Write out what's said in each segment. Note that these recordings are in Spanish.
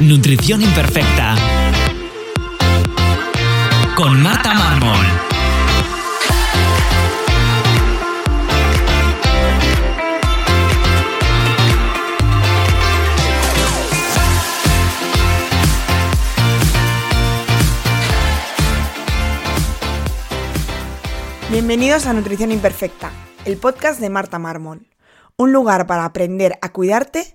Nutrición Imperfecta con Marta Mármol. Bienvenidos a Nutrición Imperfecta, el podcast de Marta Mármol. Un lugar para aprender a cuidarte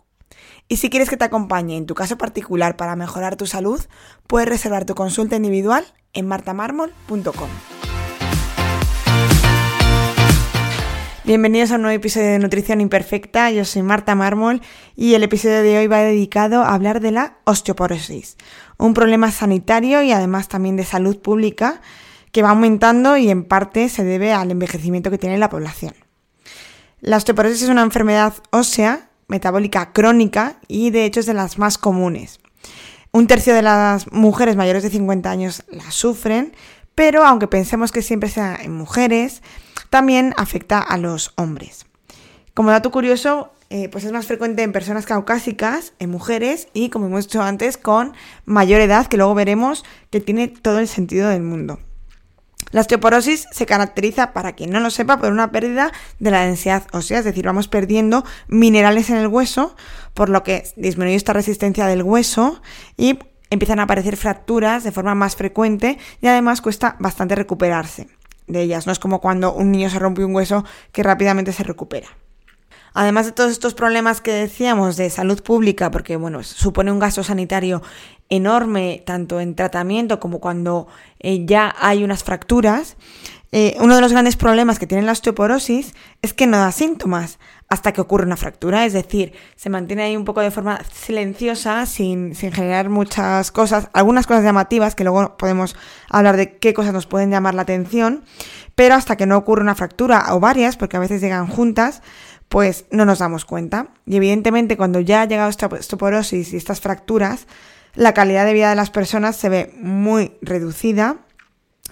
Y si quieres que te acompañe en tu caso particular para mejorar tu salud, puedes reservar tu consulta individual en martamarmol.com. Bienvenidos a un nuevo episodio de Nutrición Imperfecta. Yo soy Marta Mármol y el episodio de hoy va dedicado a hablar de la osteoporosis, un problema sanitario y además también de salud pública que va aumentando y en parte se debe al envejecimiento que tiene la población. La osteoporosis es una enfermedad ósea, metabólica crónica y de hecho es de las más comunes. Un tercio de las mujeres mayores de 50 años la sufren, pero aunque pensemos que siempre sea en mujeres, también afecta a los hombres. Como dato curioso, eh, pues es más frecuente en personas caucásicas, en mujeres y, como hemos dicho antes, con mayor edad, que luego veremos que tiene todo el sentido del mundo. La osteoporosis se caracteriza, para quien no lo sepa, por una pérdida de la densidad ósea, es decir, vamos perdiendo minerales en el hueso, por lo que disminuye esta resistencia del hueso y empiezan a aparecer fracturas de forma más frecuente y además cuesta bastante recuperarse de ellas. No es como cuando un niño se rompe un hueso que rápidamente se recupera. Además de todos estos problemas que decíamos de salud pública, porque bueno, supone un gasto sanitario enorme, tanto en tratamiento como cuando eh, ya hay unas fracturas, eh, uno de los grandes problemas que tiene la osteoporosis es que no da síntomas hasta que ocurre una fractura, es decir, se mantiene ahí un poco de forma silenciosa, sin, sin generar muchas cosas, algunas cosas llamativas, que luego podemos hablar de qué cosas nos pueden llamar la atención, pero hasta que no ocurre una fractura o varias, porque a veces llegan juntas, pues no nos damos cuenta. Y evidentemente cuando ya ha llegado esta osteoporosis y estas fracturas, la calidad de vida de las personas se ve muy reducida.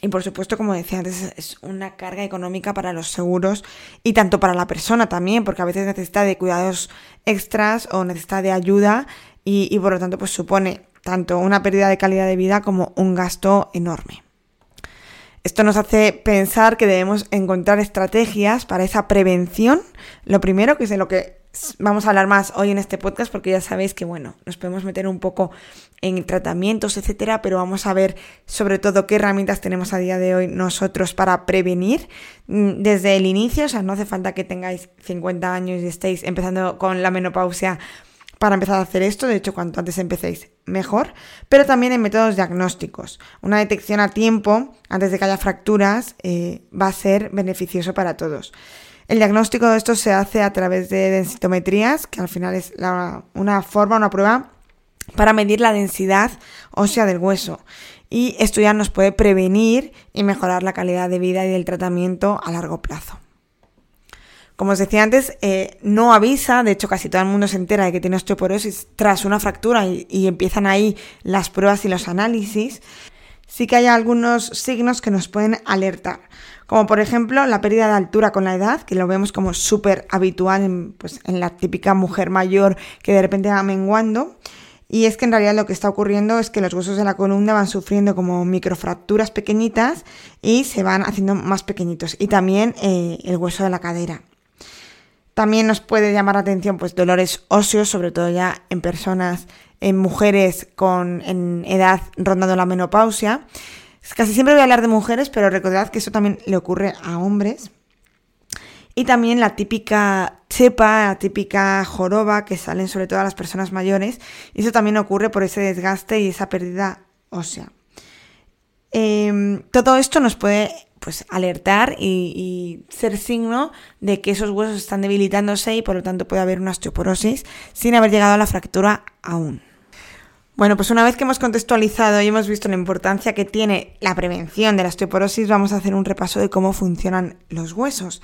Y por supuesto, como decía antes, es una carga económica para los seguros y tanto para la persona también, porque a veces necesita de cuidados extras o necesita de ayuda y, y por lo tanto pues supone tanto una pérdida de calidad de vida como un gasto enorme. Esto nos hace pensar que debemos encontrar estrategias para esa prevención. Lo primero, que es de lo que vamos a hablar más hoy en este podcast, porque ya sabéis que, bueno, nos podemos meter un poco en tratamientos, etcétera, pero vamos a ver sobre todo qué herramientas tenemos a día de hoy nosotros para prevenir mm, desde el inicio. O sea, no hace falta que tengáis 50 años y estéis empezando con la menopausia para empezar a hacer esto, de hecho cuanto antes empecéis mejor, pero también en métodos diagnósticos. Una detección a tiempo, antes de que haya fracturas, eh, va a ser beneficioso para todos. El diagnóstico de esto se hace a través de densitometrías, que al final es una forma, una prueba para medir la densidad ósea del hueso. Y esto ya nos puede prevenir y mejorar la calidad de vida y del tratamiento a largo plazo. Como os decía antes, eh, no avisa, de hecho casi todo el mundo se entera de que tiene osteoporosis tras una fractura y, empiezan ahí las pruebas y los análisis. Sí que hay algunos signos que nos pueden alertar, como por ejemplo la pérdida de altura con la edad, que lo vemos como súper habitual en, pues, en la típica mujer mayor que de repente va menguando. Y es que en realidad lo que está ocurriendo es que los huesos de la columna van sufriendo como microfracturas pequeñitas y se van haciendo más pequeñitos. Y también eh, el hueso de la cadera. También nos puede llamar la atención pues dolores óseos, sobre todo ya en personas en mujeres con, en edad rondando la menopausia. Casi siempre voy a hablar de mujeres, pero recordad que eso también le ocurre a hombres. Y también la típica chepa, la típica joroba que salen sobre todo a las personas mayores. Y eso también ocurre por ese desgaste y esa pérdida ósea. Em, todo esto nos puede pues, alertar y, ser signo de que esos huesos están debilitándose y por lo tanto puede haber una osteoporosis sin haber llegado a la fractura aún. Bueno, pues una vez que hemos contextualizado y hemos visto la importancia que tiene la prevención de la osteoporosis, vamos a hacer un repaso de cómo funcionan los huesos.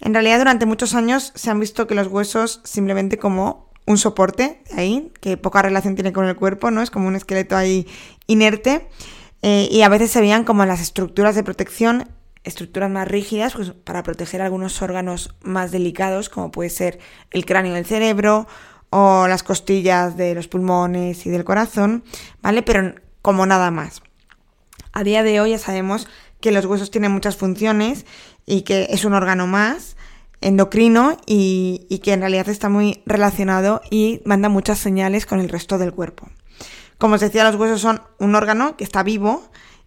En realidad, durante muchos años se han visto que los huesos simplemente como un soporte ahí, que poca relación tiene con el cuerpo, ¿no? Es como un esqueleto ahí inerte. Eh, y a veces se veían como las estructuras de protección, estructuras más rígidas, pues para proteger algunos órganos más delicados, como puede ser el cráneo del cerebro o las costillas de los pulmones y del corazón, ¿vale? Pero como nada más. A día de hoy ya sabemos que los huesos tienen muchas funciones y que es un órgano más endocrino y, y, que en realidad está muy relacionado y manda muchas señales con el resto del cuerpo. Como os decía, los huesos son un órgano que está vivo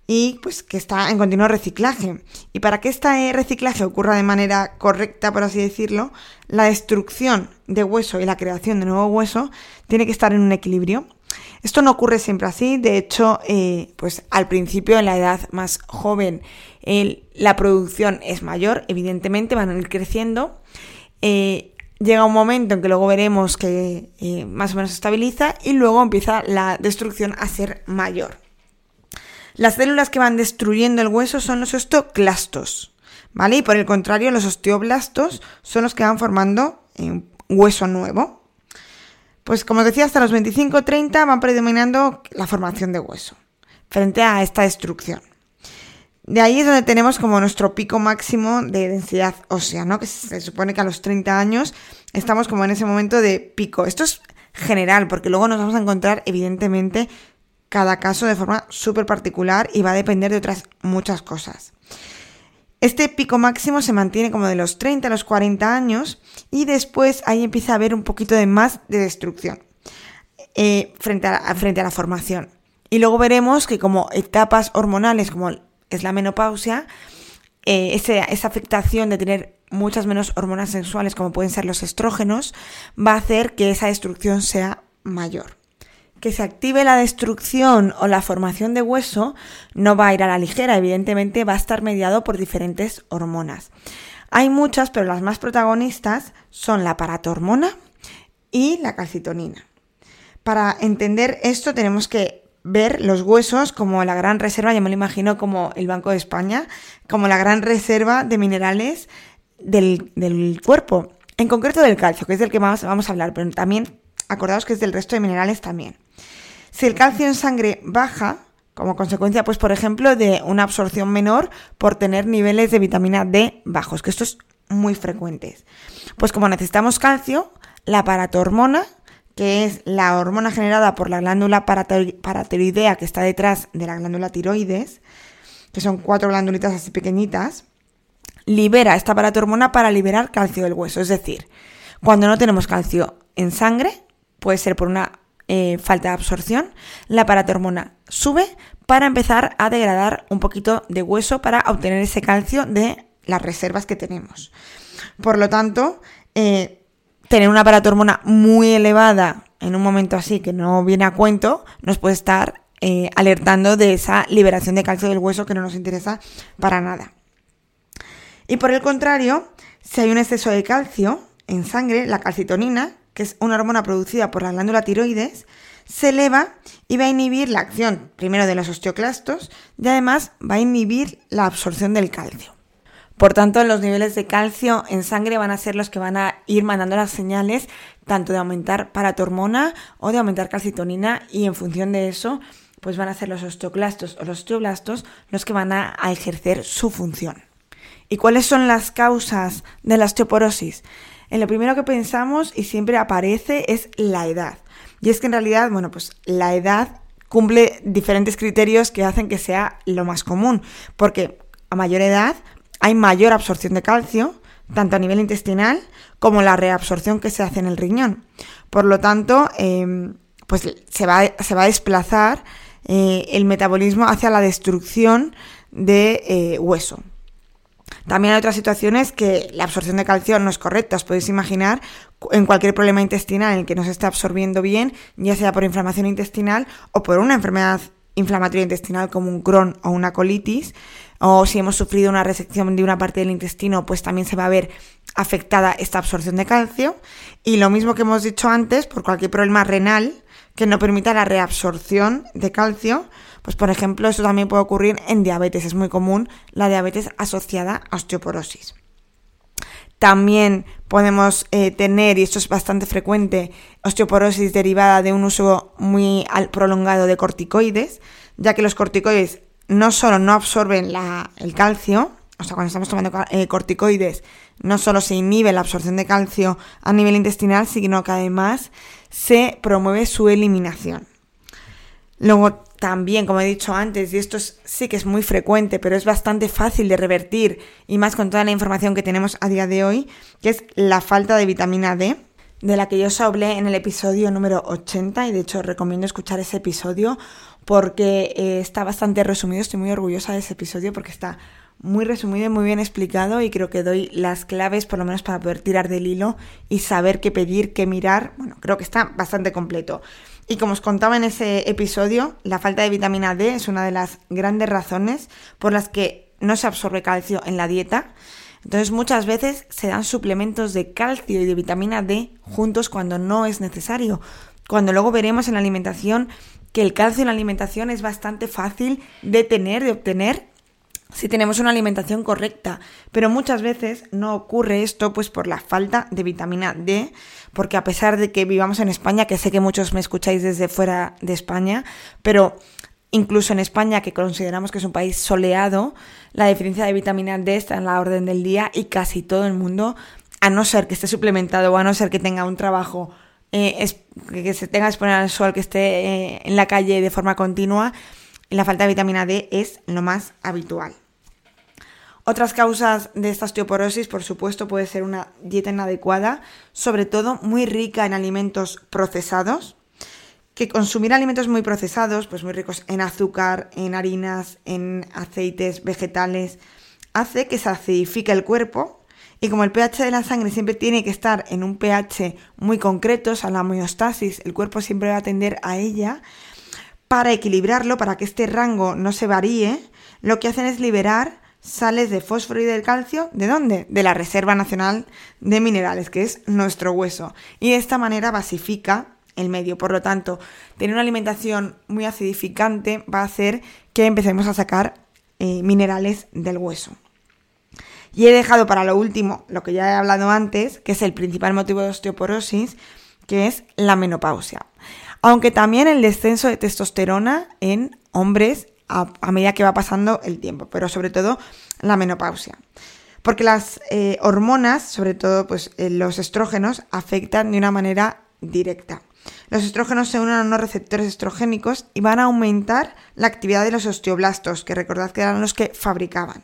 y pues que está en continuo reciclaje. Y para que este reciclaje ocurra de manera correcta, por así decirlo, la destrucción de hueso y la creación de nuevo hueso tiene que estar en un equilibrio. Esto no ocurre siempre así, de hecho, eh, pues al principio, en la edad más joven, la producción es mayor, evidentemente van a ir creciendo. Eh, llega un momento en que luego veremos que eh, más o menos se estabiliza y luego empieza la destrucción a ser mayor. Las células que van destruyendo el hueso son los osteoclastos, ¿vale? Y por el contrario, los osteoblastos son los que van formando un hueso nuevo. Pues como os decía, hasta los 25-30 van predominando la formación de hueso frente a esta destrucción. De ahí es donde tenemos como nuestro pico máximo de densidad ósea, ¿no? Que se supone que a los 30 años estamos como en ese momento de pico. Esto es general, porque luego nos vamos a encontrar evidentemente cada caso de forma súper particular y va a depender de otras muchas cosas. Este pico máximo se mantiene como de los 30 a los 40 años y después ahí empieza a haber un poquito de más de destrucción eh, frente, a, frente a la formación. Y luego veremos que como etapas hormonales como es la menopausia, eh, esa afectación de tener muchas menos hormonas sexuales como pueden ser los estrógenos va a hacer que esa destrucción sea mayor que se active la destrucción o la formación de hueso no va a ir a la ligera, evidentemente va a estar mediado por diferentes hormonas. Hay muchas, pero las más protagonistas son la paratormona y la calcitonina. Para entender esto tenemos que ver los huesos como la gran reserva, ya me lo imagino como el Banco de España, como la gran reserva de minerales del, del cuerpo, en concreto del calcio, que es del que más vamos a hablar, pero también acordaos que es del resto de minerales también. Si el calcio en sangre baja, como consecuencia, pues por ejemplo, de una absorción menor por tener niveles de vitamina D bajos, que esto es muy frecuente. Pues como necesitamos calcio, la paratormona, que es la hormona generada por la glándula paratiroidea que está detrás de la glándula tiroides, que son cuatro glándulitas así pequeñitas, libera esta paratormona para liberar calcio del hueso. Es decir, cuando no tenemos calcio en sangre, puede ser por una eh, falta de absorción, la paratormona sube para empezar a degradar un poquito de hueso para obtener ese calcio de las reservas que tenemos. Por lo tanto, eh, tener una paratormona muy elevada en un momento así que no viene a cuento nos puede estar eh, alertando de esa liberación de calcio del hueso que no nos interesa para nada. Y por el contrario, si hay un exceso de calcio en sangre, la calcitonina, que es una hormona producida por la glándula tiroides, se eleva y va a inhibir la acción primero de los osteoclastos y además va a inhibir la absorción del calcio. Por tanto, los niveles de calcio en sangre van a ser los que van a ir mandando las señales tanto de aumentar paratormona o de aumentar calcitonina y en función de eso, pues van a ser los osteoclastos o los osteoblastos los que van a, a ejercer su función. ¿Y cuáles son las causas de la osteoporosis? en lo primero que pensamos y siempre aparece es la edad. Y es que en realidad, bueno, pues la edad cumple diferentes criterios que hacen que sea lo más común, porque a mayor edad hay mayor absorción de calcio, tanto a nivel intestinal como la reabsorción que se hace en el riñón. Por lo tanto, em, pues se va, a desplazar eh, el metabolismo hacia la destrucción de eh, hueso. También hay otras situaciones que la absorción de calcio no es correcta. Os podéis imaginar en cualquier problema intestinal en el que no se esté absorbiendo bien, ya sea por inflamación intestinal o por una enfermedad inflamatoria intestinal como un Crohn o una colitis, o si hemos sufrido una resección de una parte del intestino, pues también se va a ver afectada esta absorción de calcio. Y lo mismo que hemos dicho antes, por cualquier problema renal que no permita la reabsorción de calcio, pues por ejemplo, eso también puede ocurrir en diabetes. Es muy común la diabetes asociada a osteoporosis. También podemos eh, tener, y esto es bastante frecuente, osteoporosis derivada de un uso muy prolongado de corticoides, ya que los corticoides no solo no absorben el calcio, o sea, cuando estamos tomando eh, corticoides, no solo se inhibe la absorción de calcio a nivel intestinal, sino que además se promueve su eliminación. Luego también, como he dicho antes, y esto sí que es muy frecuente, pero es bastante fácil de revertir, y más con toda la información que tenemos a día de hoy, que es la falta de vitamina D, de la que yo os hablé en el episodio número 80, y de hecho recomiendo escuchar ese episodio porque eh, está bastante resumido, estoy muy orgullosa de ese episodio porque está muy resumido y muy bien explicado y creo que doy las claves por lo menos para poder tirar del hilo y saber qué pedir, qué mirar. Bueno, creo que está bastante completo. Y como os contaba en ese episodio, la falta de vitamina D es una de las grandes razones por las que no se absorbe calcio en la dieta. Entonces muchas veces se dan suplementos de calcio y de vitamina D juntos cuando no es necesario. Cuando luego veremos en la alimentación que el calcio en la alimentación es bastante fácil de tener, de obtener si tenemos una alimentación correcta. Pero muchas veces no ocurre esto pues por la falta de vitamina D, porque a pesar de que vivamos en España, que sé que muchos me escucháis desde fuera de España, pero incluso en España, que consideramos que es un país soleado, la deficiencia de vitamina D está en la orden del día y casi todo el mundo, a no ser que esté suplementado o a no ser que tenga un trabajo eh, que se tenga que exponer al sol, que esté eh, en la calle de forma continua, la falta de vitamina D es lo más habitual. Otras causas de esta osteoporosis, por supuesto, puede ser una dieta inadecuada, sobre todo muy rica en alimentos procesados, que consumir alimentos muy procesados, pues muy ricos en azúcar, en harinas, en aceites vegetales, hace que se acidifique el cuerpo y como el pH de la sangre siempre tiene que estar en un pH muy concreto, o sea, la homeostasis, el cuerpo siempre va a tender a ella, para equilibrarlo, para que este rango no se varíe, lo que hacen es liberar sales de fósforo y del calcio, ¿de dónde? De la Reserva Nacional de Minerales, que es nuestro hueso. Y de esta manera basifica el medio. Por lo tanto, tener una alimentación muy acidificante va a hacer que empecemos a sacar eh, minerales del hueso. Y he dejado para lo último lo que ya he hablado antes, que es el principal motivo de osteoporosis, que es la menopausia aunque también el descenso de testosterona en hombres a, medida que va pasando el tiempo, pero sobre todo la menopausia. Porque las eh, hormonas, sobre todo pues, eh, los estrógenos, afectan de una manera directa. Los estrógenos se unen a unos receptores estrogénicos y van a aumentar la actividad de los osteoblastos, que recordad que eran los que fabricaban.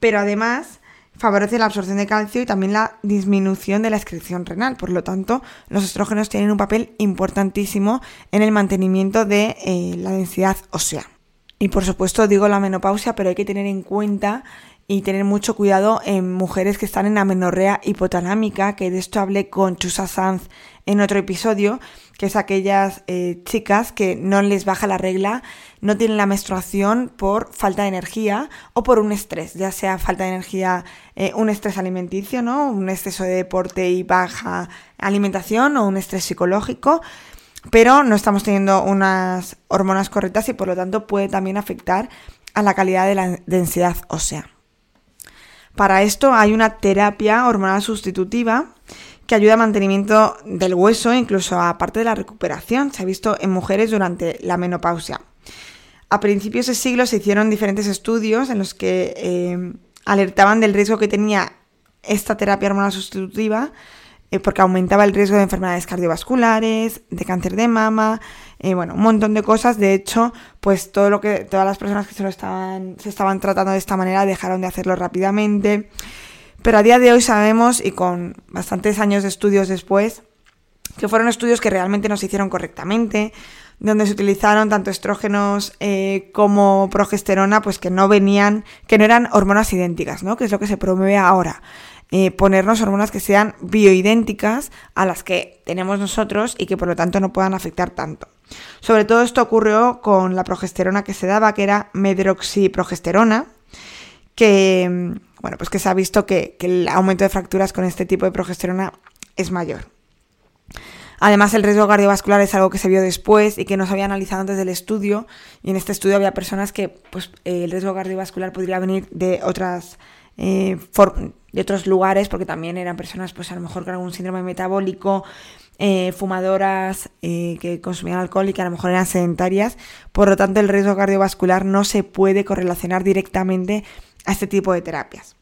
Pero además favorece la absorción de calcio y también la disminución de la excreción renal. Por lo tanto, los estrógenos tienen un papel importantísimo en el mantenimiento de eh, la densidad ósea. Y por supuesto digo la menopausia, pero hay que tener en cuenta y tener mucho cuidado en mujeres que están en amenorrea hipotalámica, que de esto hablé con Chusa Sanz en otro episodio, que es aquellas eh, chicas que no les baja la regla, no tienen la menstruación por falta de energía o por un estrés, ya sea falta de energía, eh, un estrés alimenticio, ¿no? Un exceso de deporte y baja alimentación o un estrés psicológico, pero no estamos teniendo unas hormonas correctas y por lo tanto puede también afectar a la calidad de la densidad ósea. Para esto hay una terapia hormonal sustitutiva que ayuda al mantenimiento del hueso, incluso aparte de la recuperación. Se ha visto en mujeres durante la menopausia. A principios de siglo se hicieron diferentes estudios en los que eh, alertaban del riesgo que tenía esta terapia hormonal sustitutiva eh, porque aumentaba el riesgo de enfermedades cardiovasculares, de cáncer de mama, eh, bueno, un montón de cosas. De hecho, pues todo lo que todas las personas que se lo estaban se estaban tratando de esta manera dejaron de hacerlo rápidamente. Pero a día de hoy sabemos y con bastantes años de estudios después que fueron estudios que realmente nos hicieron correctamente, donde se utilizaron tanto estrógenos eh, como progesterona, pues que no venían, que no eran hormonas idénticas, ¿no? Que es lo que se promueve ahora. Eh, ponernos hormonas que sean bioidénticas a las que tenemos nosotros y que por lo tanto no puedan afectar tanto. Sobre todo esto ocurrió con la progesterona que se daba, que era medroxiprogesterona, que, bueno, pues que se ha visto que, el aumento de fracturas con este tipo de progesterona es mayor. Además, el riesgo cardiovascular es algo que se vio después y que no se había analizado antes del estudio. Y en este estudio había personas que pues, eh, el riesgo cardiovascular podría venir de otras eh, de otros lugares, porque también eran personas, pues a lo mejor con algún síndrome metabólico, eh, fumadoras que consumían alcohol y que a lo mejor eran sedentarias. Por lo tanto, el riesgo cardiovascular no se puede correlacionar directamente a este tipo de terapias.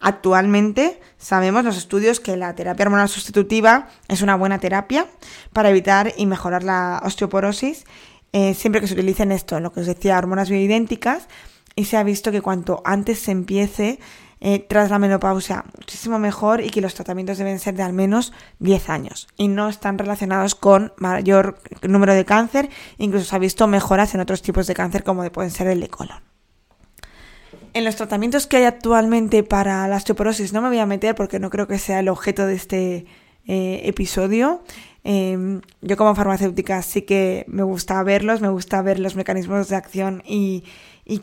Actualmente sabemos los estudios que la terapia hormonal sustitutiva es una buena terapia para evitar y mejorar la osteoporosis eh, siempre que se utilicen esto, lo que os decía, hormonas bioidénticas y se ha visto que cuanto antes se empiece eh, tras la menopausia, muchísimo mejor y que los tratamientos deben ser de al menos 10 años y no están relacionados con mayor número de cáncer, incluso se ha visto mejoras en otros tipos de cáncer como pueden ser el de colon. En los tratamientos que hay actualmente para la osteoporosis no me voy a meter porque no creo que sea el objeto de este eh, episodio. Em, yo como farmacéutica sí que me gusta verlos, me gusta ver los mecanismos de acción y,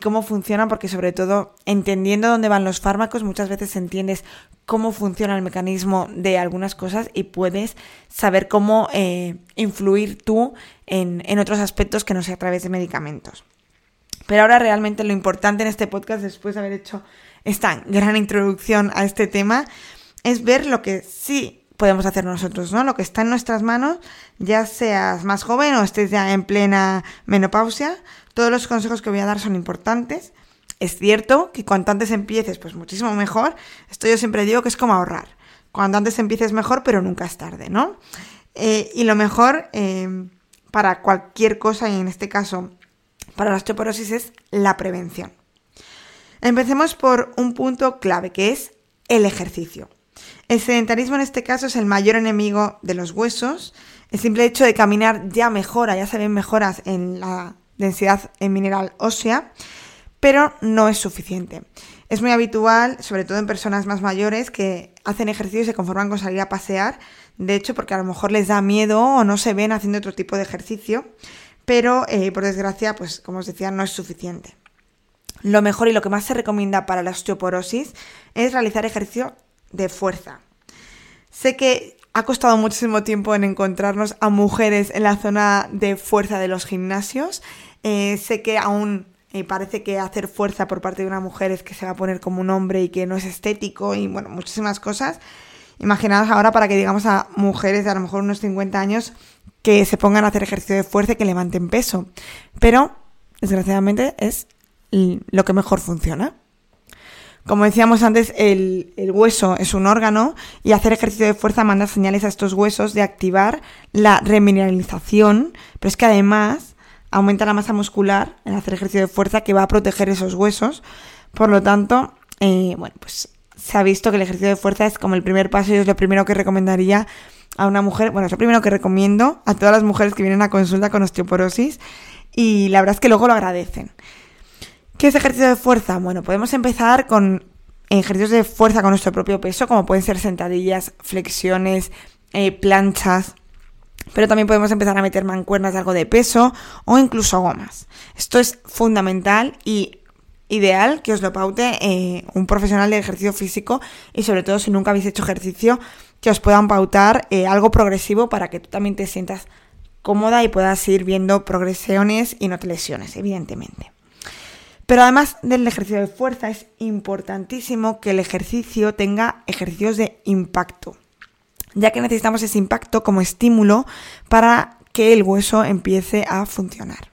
cómo funcionan, porque sobre todo entendiendo dónde van los fármacos, muchas veces entiendes cómo funciona el mecanismo de algunas cosas y puedes saber cómo eh, influir tú en, en otros aspectos que no sea a través de medicamentos. Pero ahora realmente lo importante en este podcast, después de haber hecho esta gran introducción a este tema, es ver lo que sí podemos hacer nosotros, ¿no? Lo que está en nuestras manos, ya seas más joven o estés ya en plena menopausia, todos los consejos que voy a dar son importantes. Es cierto que cuanto antes empieces, pues muchísimo mejor. Esto yo siempre digo que es como ahorrar. Cuanto antes empieces mejor, pero nunca es tarde, ¿no? Eh, y lo mejor eh, para cualquier cosa, y en este caso para la osteoporosis es la prevención. Empecemos por un punto clave que es el ejercicio. El sedentarismo en este caso es el mayor enemigo de los huesos. El simple hecho de caminar ya mejora, ya se ven mejoras en la densidad mineral ósea, pero no es suficiente. Es muy habitual, sobre todo en personas más mayores, que hacen ejercicio y se conforman con salir a pasear, de hecho porque a lo mejor les da miedo o no se ven haciendo otro tipo de ejercicio pero eh, por desgracia, pues como os decía, no es suficiente. Lo mejor y lo que más se recomienda para la osteoporosis es realizar ejercicio de fuerza. Sé que ha costado muchísimo tiempo en encontrarnos a mujeres en la zona de fuerza de los gimnasios. Eh, sé que aún eh, parece que hacer fuerza por parte de una mujer es que se va a poner como un hombre y que no es estético y bueno, muchísimas cosas. Imaginaos ahora para que digamos a mujeres de a lo mejor unos 50 años que se pongan a hacer ejercicio de fuerza y que levanten peso. Pero, desgraciadamente, es lo que mejor funciona. Como decíamos antes, el, hueso es un órgano y hacer ejercicio de fuerza manda señales a estos huesos de activar la remineralización, pero es que además aumenta la masa muscular en hacer ejercicio de fuerza que va a proteger esos huesos. Por lo tanto, eh, bueno, pues se ha visto que el ejercicio de fuerza es como el primer paso y es lo primero que recomendaría a una mujer, bueno, es lo primero que recomiendo a todas las mujeres que vienen a consulta con osteoporosis y la verdad es que luego lo agradecen. ¿Qué es ejercicio de fuerza? Bueno, podemos empezar con ejercicios de fuerza con nuestro propio peso, como pueden ser sentadillas, flexiones, eh, planchas, pero también podemos empezar a meter mancuernas de algo de peso o incluso gomas. Esto es fundamental y ideal que os lo paute eh, un profesional de ejercicio físico y sobre todo si nunca habéis hecho ejercicio que os puedan pautar eh, algo progresivo para que tú también te sientas cómoda y puedas ir viendo progresiones y no te lesiones, evidentemente. Pero además del ejercicio de fuerza es importantísimo que el ejercicio tenga ejercicios de impacto, ya que necesitamos ese impacto como estímulo para que el hueso empiece a funcionar.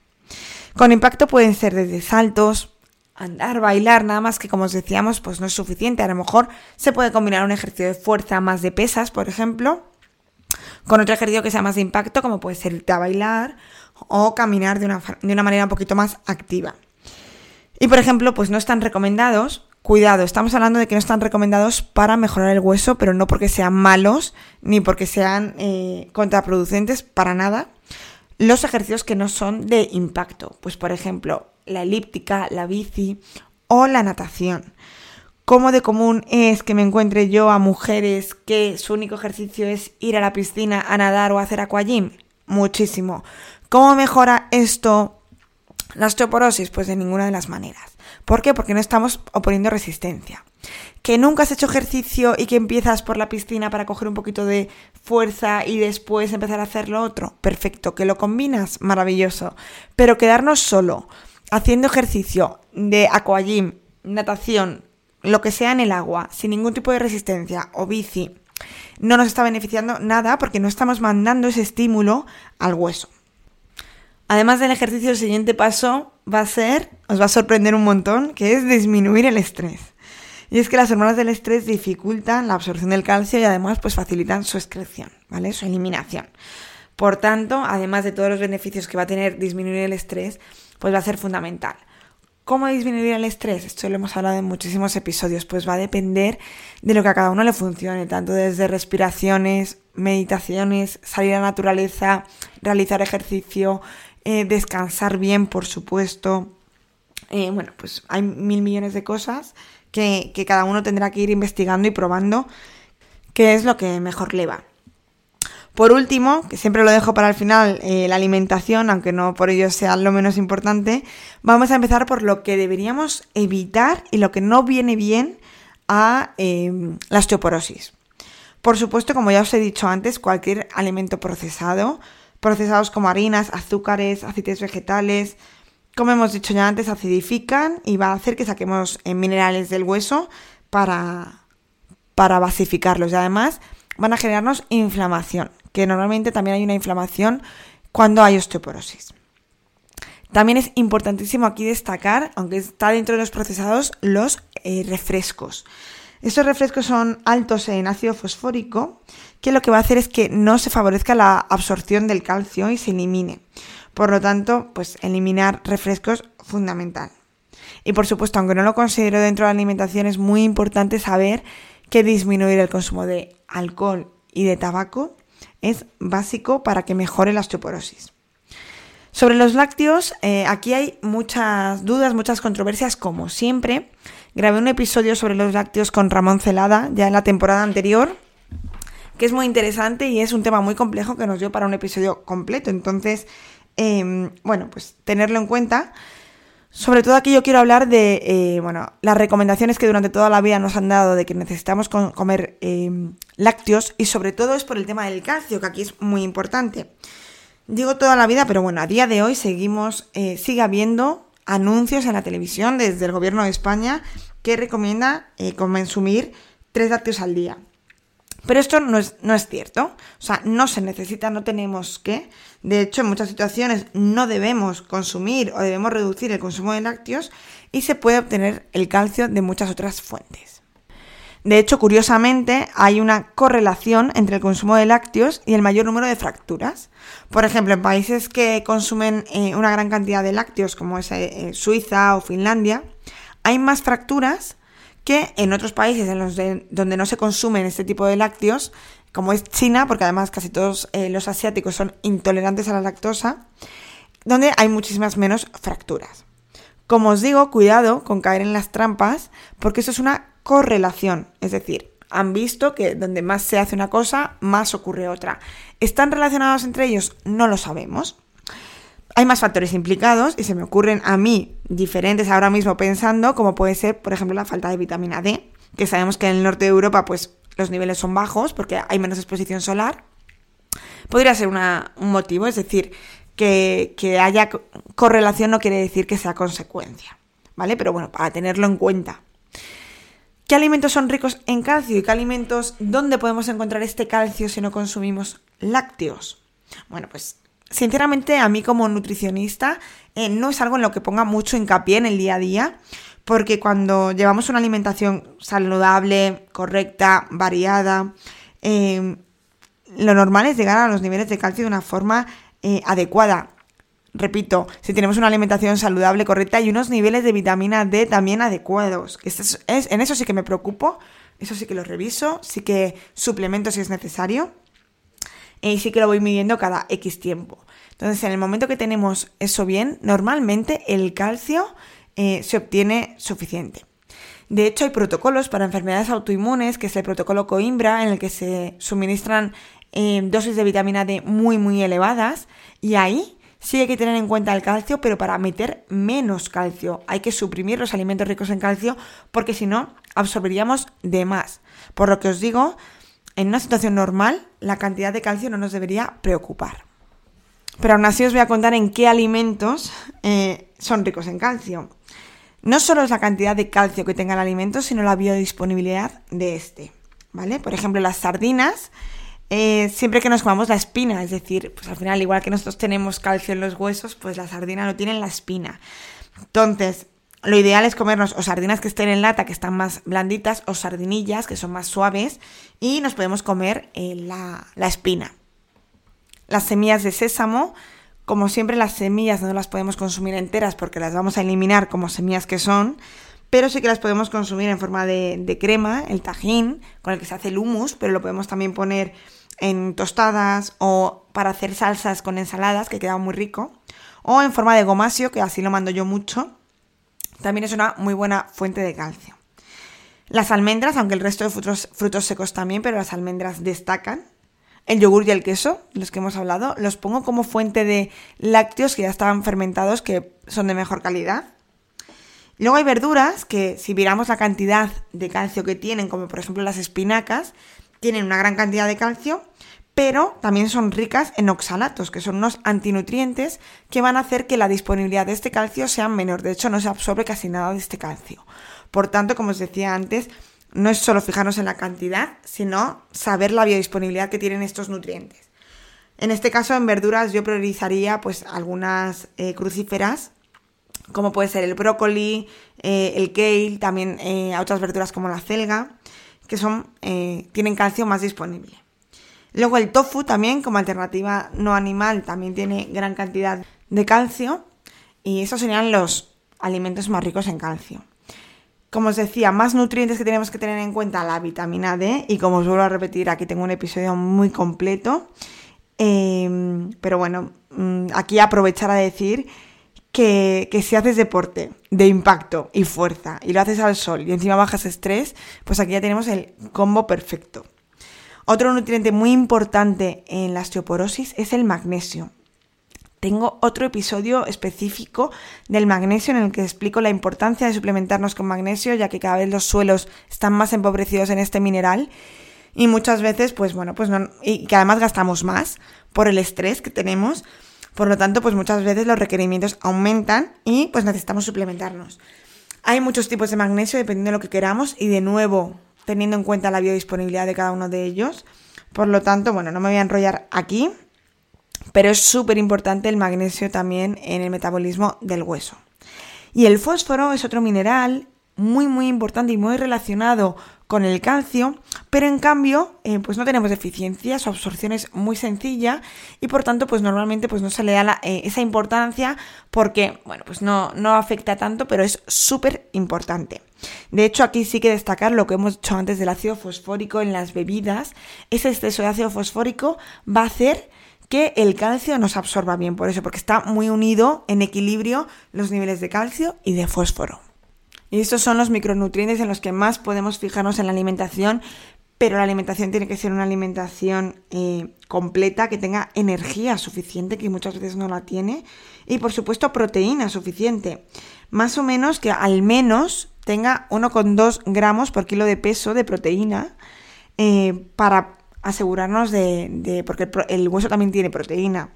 Con impacto pueden ser desde saltos, andar, bailar, nada más que como os decíamos, pues no es suficiente. A lo mejor se puede combinar un ejercicio de fuerza más de pesas, por ejemplo, con otro ejercicio que sea más de impacto, como puede ser irte a bailar o caminar de una, de una manera un poquito más activa. Y por ejemplo, pues no están recomendados Cuidado, estamos hablando de que no están recomendados para mejorar el hueso, pero no porque sean malos ni porque sean eh, contraproducentes para nada. Los ejercicios que no son de impacto, pues por ejemplo, la elíptica, la bici o la natación. ¿Cómo de común es que me encuentre yo a mujeres que su único ejercicio es ir a la piscina a nadar o hacer aquagym? Muchísimo. ¿Cómo mejora esto la osteoporosis? Pues de ninguna de las maneras. ¿Por qué? Porque no estamos oponiendo resistencia. Que nunca has hecho ejercicio y que empiezas por la piscina para coger un poquito de fuerza y después empezar a hacer lo otro. Perfecto. Que lo combinas, maravilloso. Pero quedarnos solo haciendo ejercicio de aquagym, natación, lo que sea en el agua, sin ningún tipo de resistencia o bici, no nos está beneficiando nada porque no estamos mandando ese estímulo al hueso. Además del ejercicio, el siguiente paso va a ser, os va a sorprender un montón, que es disminuir el estrés. Y es que las hormonas del estrés dificultan la absorción del calcio y además pues facilitan su excreción, ¿vale? Su eliminación. Por tanto, además de todos los beneficios que va a tener disminuir el estrés, pues va a ser fundamental. ¿Cómo disminuir el estrés? Esto lo hemos hablado en muchísimos episodios, pues va a depender de lo que a cada uno le funcione, tanto desde respiraciones, meditaciones, salir a la naturaleza, realizar ejercicio, eh, descansar bien, por supuesto. Eh, bueno, pues hay mil millones de cosas que, que cada uno tendrá que ir investigando y probando qué es lo que mejor le va. Por último, que siempre lo dejo para el final, eh, la alimentación, aunque no por ello sea lo menos importante, vamos a empezar por lo que deberíamos evitar y lo que no viene bien a em, la osteoporosis. Por supuesto, como ya os he dicho antes, cualquier alimento procesado, procesados como harinas, azúcares, aceites vegetales, como hemos dicho ya antes, acidifican y va a hacer que saquemos eh, minerales del hueso para, para basificarlos. Y además van a generarnos inflamación, que normalmente también hay una inflamación cuando hay osteoporosis. También es importantísimo aquí destacar, aunque está dentro de los procesados, los eh, refrescos. Estos refrescos son altos en ácido fosfórico, que lo que va a hacer es que no se favorezca la absorción del calcio y se elimine. Por lo tanto, pues eliminar refrescos fundamental. Y por supuesto, aunque no lo considero dentro de la alimentación, es muy importante saber que disminuir el consumo de alcohol y de tabaco es básico para que mejore la osteoporosis. Sobre los lácteos, eh, aquí hay muchas dudas, muchas controversias, como siempre. Grabé un episodio sobre los lácteos con Ramón Celada ya en la temporada anterior, que es muy interesante y es un tema muy complejo que nos dio para un episodio completo. Entonces, em, bueno, pues tenerlo en cuenta. Sobre todo aquí yo quiero hablar de, eh, bueno, las recomendaciones que durante toda la vida nos han dado de que necesitamos comer eh, lácteos y sobre todo es por el tema del calcio, que aquí es muy importante. Digo toda la vida, pero bueno, a día de hoy seguimos, eh, sigue habiendo anuncios en la televisión desde el gobierno de España que recomienda consumir tres lácteos al día. Pero esto no es, no es cierto. O sea, no se necesita, no tenemos que. De hecho, en muchas situaciones no debemos consumir o debemos reducir el consumo de lácteos y se puede obtener el calcio de muchas otras fuentes. De hecho, curiosamente, hay una correlación entre el consumo de lácteos y el mayor número de fracturas. Por ejemplo, en países que consumen eh, una gran cantidad de lácteos, como es eh, Suiza o Finlandia, hay más fracturas que en otros países en los donde no se consumen este tipo de lácteos, como es China, porque además casi todos eh, los asiáticos son intolerantes a la lactosa, donde hay muchísimas menos fracturas. Como os digo, cuidado con caer en las trampas, porque eso es una correlación, es decir, han visto que donde más se hace una cosa, más ocurre otra. ¿Están relacionados entre ellos? No lo sabemos. Hay más factores implicados y se me ocurren a mí diferentes ahora mismo pensando, como puede ser, por ejemplo, la falta de vitamina D, que sabemos que en el norte de Europa pues los niveles son bajos porque hay menos exposición solar. Podría ser un motivo, es decir, que, que haya correlación no quiere decir que sea consecuencia, ¿vale? Pero bueno, para tenerlo en cuenta. ¿Qué alimentos son ricos en calcio y qué alimentos, dónde podemos encontrar este calcio si no consumimos lácteos? Bueno, pues sinceramente a mí como nutricionista eh, no es algo en lo que ponga mucho hincapié en el día a día, porque cuando llevamos una alimentación saludable, correcta, variada, eh, lo normal es llegar a los niveles de calcio de una forma eh, adecuada. repito, si tenemos una alimentación saludable, correcta y unos niveles de vitamina D también adecuados. es, en eso sí que me preocupo, eso sí que lo reviso, sí que suplemento si es necesario y sí que lo voy midiendo cada X tiempo. Entonces, en el momento que tenemos eso bien, normalmente el calcio eh, se obtiene suficiente. De hecho, hay protocolos para enfermedades autoinmunes, que es el protocolo Coimbra, en el que se suministran eh, dosis de vitamina D muy, muy elevadas. Y ahí sí hay que tener en cuenta el calcio, pero para meter menos calcio. Hay que suprimir los alimentos ricos en calcio, porque si no, absorberíamos de más. Por lo que os digo, en una situación normal, la cantidad de calcio no nos debería preocupar. Pero aún así os voy a contar en qué alimentos eh, son ricos en calcio. No solo es la cantidad de calcio que tenga el alimento, sino la biodisponibilidad de este. ¿Vale? Por ejemplo, las sardinas, eh, siempre que nos comamos la espina, es decir, pues al final, igual que nosotros tenemos calcio en los huesos, pues la sardina no tiene la espina. Entonces, lo ideal es comernos o sardinas que estén en lata, que están más blanditas, o sardinillas, que son más suaves, y nos podemos comer eh, la, la espina. Las semillas de sésamo como siempre las semillas no las podemos consumir enteras porque las vamos a eliminar como semillas que son, pero sí que las podemos consumir en forma de, crema, el tajín, con el que se hace el hummus, pero lo podemos también poner en tostadas o para hacer salsas con ensaladas, que queda muy rico, o en forma de gomasio, que así lo mando yo mucho. También es una muy buena fuente de calcio. Las almendras, aunque el resto de frutos, frutos secos también, pero las almendras destacan el yogur y el queso, los que hemos hablado, los pongo como fuente de lácteos que ya estaban fermentados, que son de mejor calidad. Luego hay verduras que si miramos la cantidad de calcio que tienen, como por ejemplo las espinacas, tienen una gran cantidad de calcio, pero también son ricas en oxalatos, que son unos antinutrientes que van a hacer que la disponibilidad de este calcio sea menor. De hecho, no se absorbe casi nada de este calcio. Por tanto, como os decía antes, no es solo fijarnos en la cantidad, sino saber la biodisponibilidad que tienen estos nutrientes. En este caso, en verduras yo priorizaría pues algunas eh, crucíferas, como puede ser el brócoli, eh, el kale, también eh, otras verduras como la celga, que son, tienen calcio más disponible. Luego el tofu también, como alternativa no animal, también tiene gran cantidad de calcio y esos serían los alimentos más ricos en calcio. Como os decía, más nutrientes que tenemos que tener en cuenta la vitamina D y como os vuelvo a repetir, aquí tengo un episodio muy completo. Em, pero bueno, mm, aquí aprovechar a decir que, que, si haces deporte de impacto y fuerza y lo haces al sol y encima bajas estrés, pues aquí ya tenemos el combo perfecto. Otro nutriente muy importante en la osteoporosis es el magnesio. Tengo otro episodio específico del magnesio en el que explico la importancia de suplementarnos con magnesio, ya que cada vez los suelos están más empobrecidos en este mineral y muchas veces, pues bueno, pues no, y que además gastamos más por el estrés que tenemos. Por lo tanto, pues muchas veces los requerimientos aumentan y pues necesitamos suplementarnos. Hay muchos tipos de magnesio dependiendo de lo que queramos y de nuevo teniendo en cuenta la biodisponibilidad de cada uno de ellos. Por lo tanto, bueno, no me voy a enrollar aquí. Pero es súper importante el magnesio también en el metabolismo del hueso. Y el fósforo es otro mineral muy muy importante y muy relacionado con el calcio, pero en cambio eh, pues no tenemos deficiencia, su absorción es muy sencilla y por tanto pues normalmente pues no se le da eh, esa importancia porque bueno pues no, no afecta tanto pero es súper importante. De hecho aquí sí que destacar lo que hemos dicho antes del ácido fosfórico en las bebidas, ese exceso de ácido fosfórico va a hacer que el calcio nos absorba bien, por eso, porque está muy unido en equilibrio los niveles de calcio y de fósforo. Y estos son los micronutrientes en los que más podemos fijarnos en la alimentación, pero la alimentación tiene que ser una alimentación eh, completa, que tenga energía suficiente, que muchas veces no la tiene, y por supuesto proteína suficiente. Más o menos que al menos tenga 1,2 gramos por kilo de peso de proteína eh, para asegurarnos de, porque el, hueso también tiene proteína,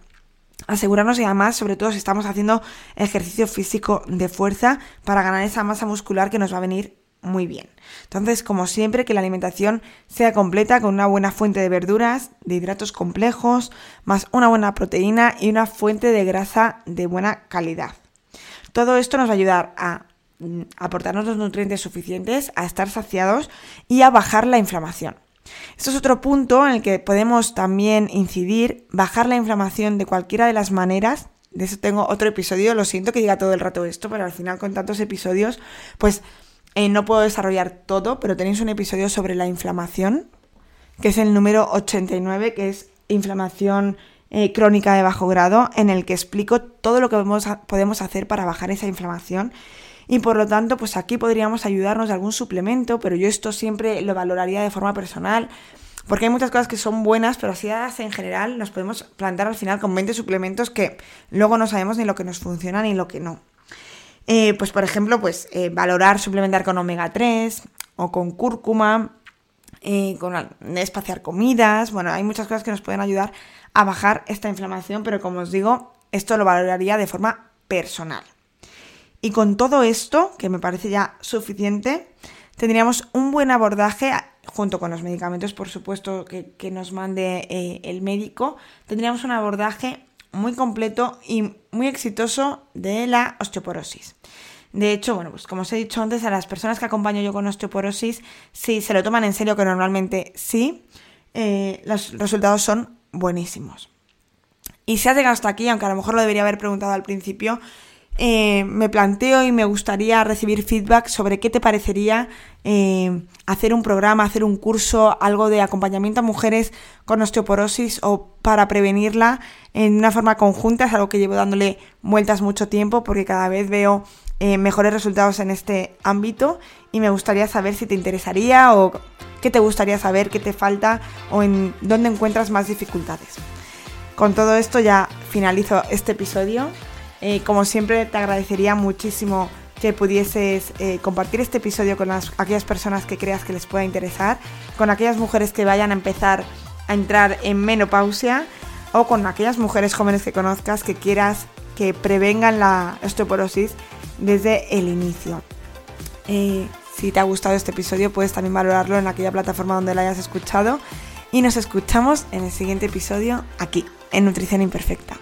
asegurarnos y además, sobre todo si estamos haciendo ejercicio físico de fuerza para ganar esa masa muscular que nos va a venir muy bien. Entonces, como siempre, que la alimentación sea completa con una buena fuente de verduras, de hidratos complejos, más una buena proteína y una fuente de grasa de buena calidad. Todo esto nos va a ayudar a aportarnos los nutrientes suficientes, a estar saciados y a bajar la inflamación. Esto es otro punto en el que podemos también incidir, bajar la inflamación de cualquiera de las maneras de eso tengo otro episodio, lo siento que diga todo el rato esto, pero al final con tantos episodios, pues eh, no puedo desarrollar todo, pero tenéis un episodio sobre la inflamación, que es el número 89, que es inflamación eh, crónica de bajo grado, en el que explico todo lo que podemos hacer para bajar esa inflamación. Y por lo tanto, pues aquí podríamos ayudarnos de algún suplemento, pero yo esto siempre lo valoraría de forma personal, porque hay muchas cosas que son buenas, pero así en general nos podemos plantar al final con 20 suplementos que luego no sabemos ni lo que nos funciona ni lo que no. Eh, pues por ejemplo, pues eh, valorar suplementar con omega 3 o con cúrcuma, eh, con espaciar comidas, bueno, hay muchas cosas que nos pueden ayudar a bajar esta inflamación, pero como os digo, esto lo valoraría de forma personal. Y con todo esto, que me parece ya suficiente, tendríamos un buen abordaje, junto con los medicamentos, por supuesto, que, nos mande eh, el médico, tendríamos un abordaje muy completo y muy exitoso de la osteoporosis. De hecho, bueno, pues como os he dicho antes, a las personas que acompaño yo con osteoporosis, si se lo toman en serio, que normalmente sí, eh, los resultados son buenísimos. Y si has llegado hasta aquí, aunque a lo mejor lo debería haber preguntado al principio, eh, me planteo y me gustaría recibir feedback sobre qué te parecería eh, hacer un programa, hacer un curso, algo de acompañamiento a mujeres con osteoporosis o para prevenirla en una forma conjunta. Es algo que llevo dándole vueltas mucho tiempo porque cada vez veo eh, mejores resultados en este ámbito y me gustaría saber si te interesaría o qué te gustaría saber, qué te falta o en dónde encuentras más dificultades. Con todo esto ya finalizo este episodio. Eh, como siempre te agradecería muchísimo que pudieses eh, compartir este episodio con aquellas personas que creas que les pueda interesar, con aquellas mujeres que vayan a empezar a entrar en menopausia o con aquellas mujeres jóvenes que conozcas que quieras que prevengan la osteoporosis desde el inicio. Eh, si te ha gustado este episodio, puedes también valorarlo en aquella plataforma donde lo hayas escuchado. Y nos escuchamos en el siguiente episodio aquí, en Nutrición Imperfecta.